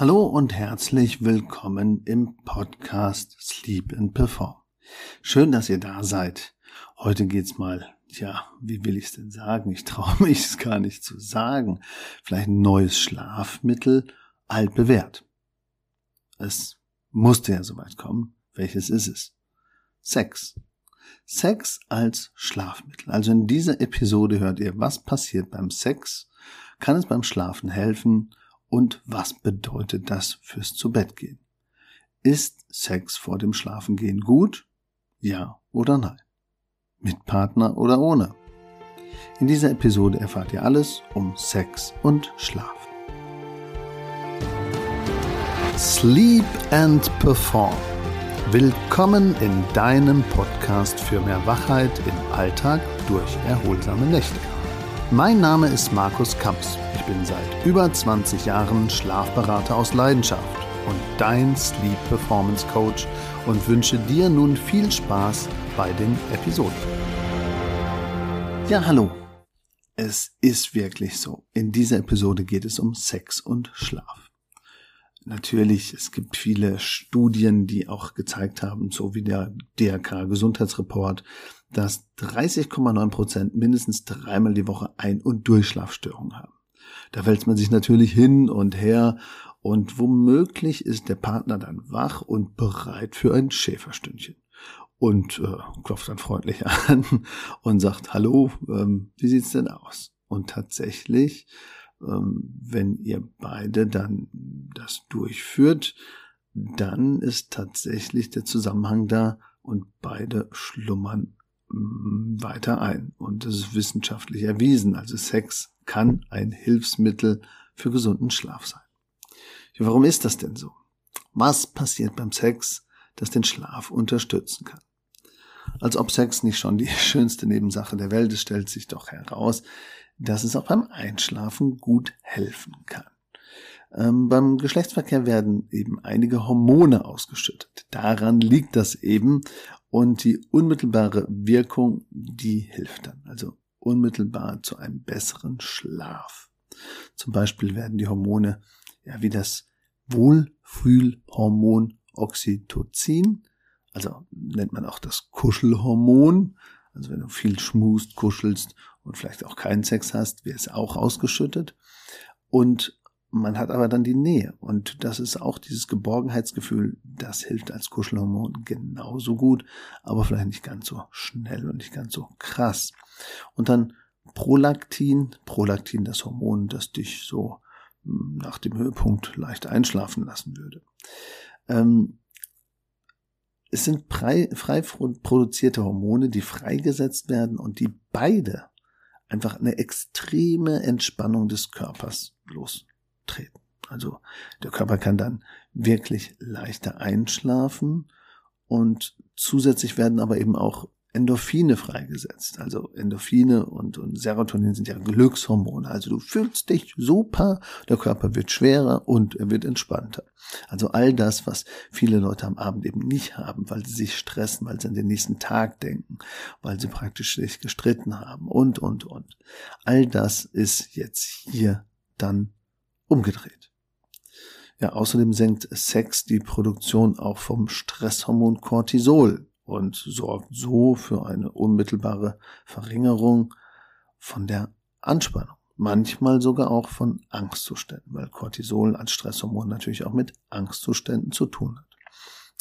Hallo und herzlich willkommen im Podcast Sleep and Perform. Schön, dass ihr da seid. Heute geht's mal, ja, wie will ich's denn sagen? Ich traue mich es gar nicht zu sagen. Vielleicht ein neues Schlafmittel, altbewährt. Es musste ja soweit kommen. Welches ist es? Sex. Sex als Schlafmittel. Also in dieser Episode hört ihr, was passiert beim Sex, kann es beim Schlafen helfen und was bedeutet das fürs Zubettgehen? Ist Sex vor dem Schlafengehen gut? Ja oder nein? Mit Partner oder ohne? In dieser Episode erfahrt ihr alles um Sex und Schlaf. Sleep and Perform. Willkommen in deinem Podcast für mehr Wachheit im Alltag durch erholsame Nächte. Mein Name ist Markus Kamps. Ich bin seit über 20 Jahren Schlafberater aus Leidenschaft und dein Sleep Performance Coach und wünsche dir nun viel Spaß bei den Episoden. Ja, hallo. Es ist wirklich so. In dieser Episode geht es um Sex und Schlaf. Natürlich, es gibt viele Studien, die auch gezeigt haben, so wie der DRK Gesundheitsreport, dass 30,9 Prozent mindestens dreimal die Woche Ein- und Durchschlafstörungen haben. Da wälzt man sich natürlich hin und her und womöglich ist der Partner dann wach und bereit für ein Schäferstündchen und äh, klopft dann freundlich an und sagt, hallo, ähm, wie sieht's denn aus? Und tatsächlich, wenn ihr beide dann das durchführt, dann ist tatsächlich der Zusammenhang da und beide schlummern Mm, weiter ein. Und das ist wissenschaftlich erwiesen. Also Sex kann ein Hilfsmittel für gesunden Schlaf sein. Warum ist das denn so? Was passiert beim Sex, das den Schlaf unterstützen kann? Als ob Sex nicht schon die schönste Nebensache der Welt ist, stellt sich doch heraus, dass es auch beim Einschlafen gut helfen kann. Ähm, beim Geschlechtsverkehr werden eben einige Hormone ausgeschüttet. Daran liegt das eben und die unmittelbare Wirkung, die hilft dann. Also unmittelbar zu einem besseren Schlaf. Zum Beispiel werden die Hormone, ja, wie das Wohlfühlhormon Oxytocin, also nennt man auch das Kuschelhormon, also wenn du viel schmust, kuschelst und vielleicht auch keinen Sex hast, wird es auch ausgeschüttet. Und man hat aber dann die Nähe und das ist auch dieses Geborgenheitsgefühl, das hilft als Kuschelhormon genauso gut, aber vielleicht nicht ganz so schnell und nicht ganz so krass. Und dann Prolaktin, Prolaktin, das Hormon, das dich so hm, nach dem Höhepunkt leicht einschlafen lassen würde. Ähm, es sind frei, frei produzierte Hormone, die freigesetzt werden und die beide einfach eine extreme Entspannung des Körpers los treten. Also der Körper kann dann wirklich leichter einschlafen und zusätzlich werden aber eben auch Endorphine freigesetzt. Also Endorphine und, und Serotonin sind ja Glückshormone. Also du fühlst dich super, der Körper wird schwerer und er wird entspannter. Also all das, was viele Leute am Abend eben nicht haben, weil sie sich stressen, weil sie an den nächsten Tag denken, weil sie praktisch sich gestritten haben und, und, und. All das ist jetzt hier dann umgedreht. Ja, außerdem senkt Sex die Produktion auch vom Stresshormon Cortisol und sorgt so für eine unmittelbare Verringerung von der Anspannung. Manchmal sogar auch von Angstzuständen, weil Cortisol als Stresshormon natürlich auch mit Angstzuständen zu tun hat.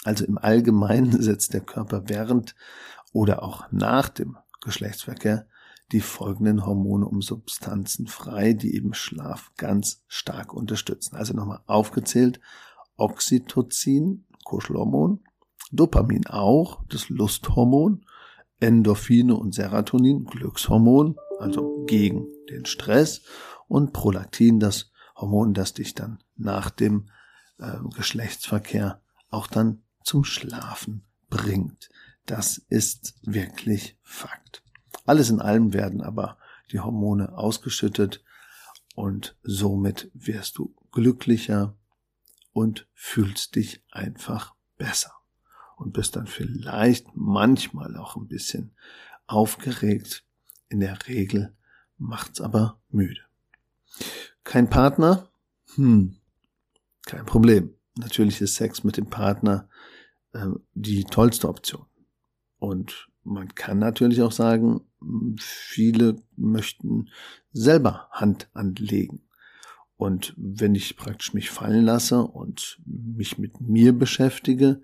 Also im Allgemeinen setzt der Körper während oder auch nach dem Geschlechtsverkehr die folgenden Hormone um Substanzen frei, die eben Schlaf ganz stark unterstützen. Also nochmal aufgezählt, Oxytocin, Kuschelhormon, Dopamin auch, das Lusthormon, Endorphine und Serotonin, Glückshormon, also gegen den Stress und Prolaktin, das Hormon, das dich dann nach dem äh, Geschlechtsverkehr auch dann zum Schlafen bringt. Das ist wirklich Fakt. Alles in allem werden aber die Hormone ausgeschüttet und somit wirst du glücklicher und fühlst dich einfach besser und bist dann vielleicht manchmal auch ein bisschen aufgeregt. In der Regel macht's aber müde. Kein Partner? Hm. kein Problem. Natürlich ist Sex mit dem Partner äh, die tollste Option. Und man kann natürlich auch sagen, viele möchten selber Hand anlegen. Und wenn ich praktisch mich fallen lasse und mich mit mir beschäftige,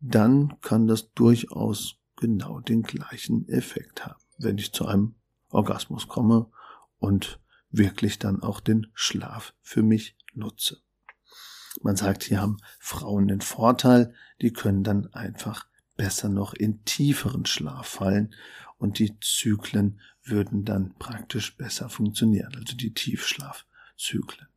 dann kann das durchaus genau den gleichen Effekt haben, wenn ich zu einem Orgasmus komme und wirklich dann auch den Schlaf für mich nutze. Man sagt, hier haben Frauen den Vorteil, die können dann einfach besser noch in tieferen Schlaf fallen und die Zyklen würden dann praktisch besser funktionieren, also die Tiefschlafzyklen.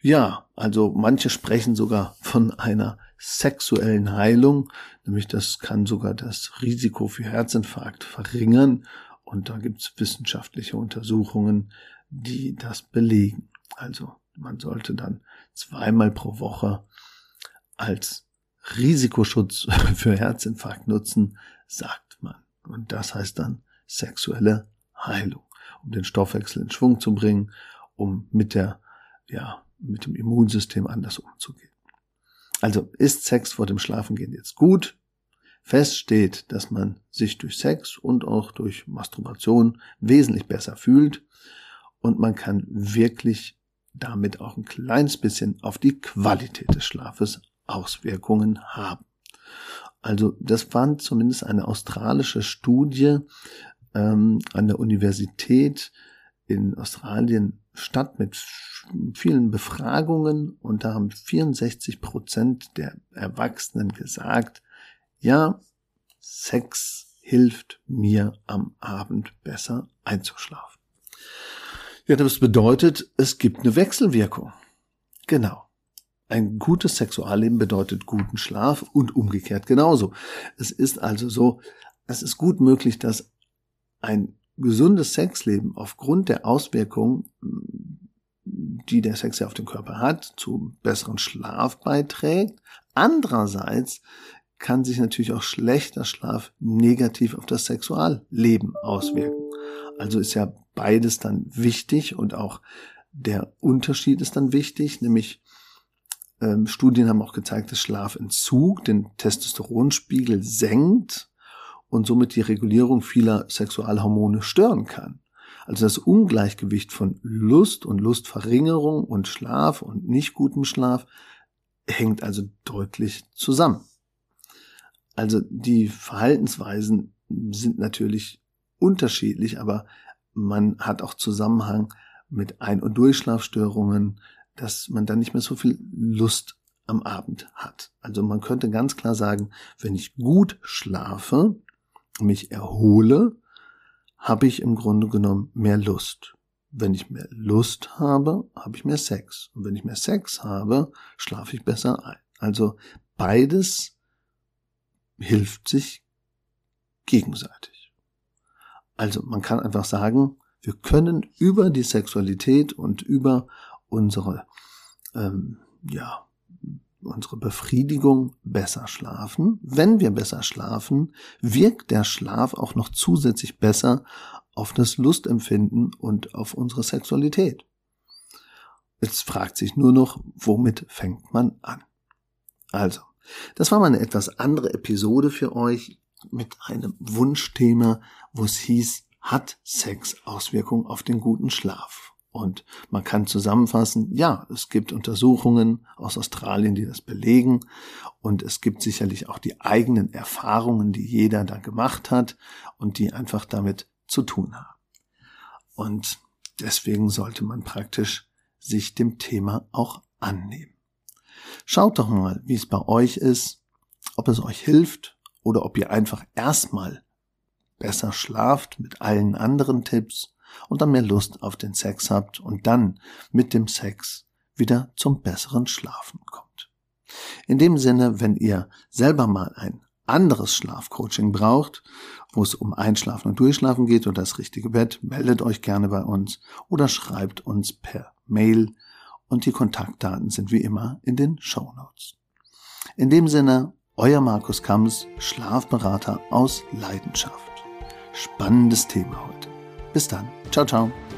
Ja, also manche sprechen sogar von einer sexuellen Heilung, nämlich das kann sogar das Risiko für Herzinfarkt verringern und da gibt es wissenschaftliche Untersuchungen, die das belegen. Also man sollte dann zweimal pro Woche als Risikoschutz für Herzinfarkt nutzen, sagt man. Und das heißt dann sexuelle Heilung, um den Stoffwechsel in Schwung zu bringen, um mit der, ja, mit dem Immunsystem anders umzugehen. Also ist Sex vor dem Schlafengehen jetzt gut? Fest steht, dass man sich durch Sex und auch durch Masturbation wesentlich besser fühlt und man kann wirklich damit auch ein kleines bisschen auf die Qualität des Schlafes Auswirkungen haben. Also das fand zumindest eine australische Studie ähm, an der Universität in Australien statt mit vielen Befragungen und da haben 64 Prozent der Erwachsenen gesagt, ja, Sex hilft mir am Abend besser einzuschlafen. Ja, das bedeutet, es gibt eine Wechselwirkung. Genau. Ein gutes Sexualleben bedeutet guten Schlaf und umgekehrt genauso. Es ist also so, es ist gut möglich, dass ein gesundes Sexleben aufgrund der Auswirkungen, die der Sex ja auf den Körper hat, zu besseren Schlaf beiträgt. Andererseits kann sich natürlich auch schlechter Schlaf negativ auf das Sexualleben auswirken. Also ist ja beides dann wichtig und auch der Unterschied ist dann wichtig, nämlich ähm, Studien haben auch gezeigt, dass Schlafentzug den Testosteronspiegel senkt und somit die Regulierung vieler Sexualhormone stören kann. Also das Ungleichgewicht von Lust und Lustverringerung und Schlaf und nicht gutem Schlaf hängt also deutlich zusammen. Also die Verhaltensweisen sind natürlich unterschiedlich, aber man hat auch Zusammenhang mit Ein- und Durchschlafstörungen, dass man dann nicht mehr so viel Lust am Abend hat. Also man könnte ganz klar sagen, wenn ich gut schlafe, mich erhole, habe ich im Grunde genommen mehr Lust. Wenn ich mehr Lust habe, habe ich mehr Sex. Und wenn ich mehr Sex habe, schlafe ich besser ein. Also beides hilft sich gegenseitig. Also man kann einfach sagen, wir können über die Sexualität und über unsere, ähm, ja, unsere Befriedigung besser schlafen. Wenn wir besser schlafen, wirkt der Schlaf auch noch zusätzlich besser auf das Lustempfinden und auf unsere Sexualität. Jetzt fragt sich nur noch, womit fängt man an? Also, das war mal eine etwas andere Episode für euch mit einem Wunschthema, wo es hieß, hat Sex Auswirkungen auf den guten Schlaf? Und man kann zusammenfassen, ja, es gibt Untersuchungen aus Australien, die das belegen. Und es gibt sicherlich auch die eigenen Erfahrungen, die jeder da gemacht hat und die einfach damit zu tun haben. Und deswegen sollte man praktisch sich dem Thema auch annehmen. Schaut doch mal, wie es bei euch ist, ob es euch hilft oder ob ihr einfach erstmal besser schlaft mit allen anderen Tipps und dann mehr Lust auf den Sex habt und dann mit dem Sex wieder zum besseren Schlafen kommt. In dem Sinne, wenn ihr selber mal ein anderes Schlafcoaching braucht, wo es um Einschlafen und Durchschlafen geht und das richtige Bett, meldet euch gerne bei uns oder schreibt uns per Mail und die Kontaktdaten sind wie immer in den Show Notes. In dem Sinne, euer Markus Kams, Schlafberater aus Leidenschaft. Spannendes Thema heute. Bis dann. Ciao, ciao.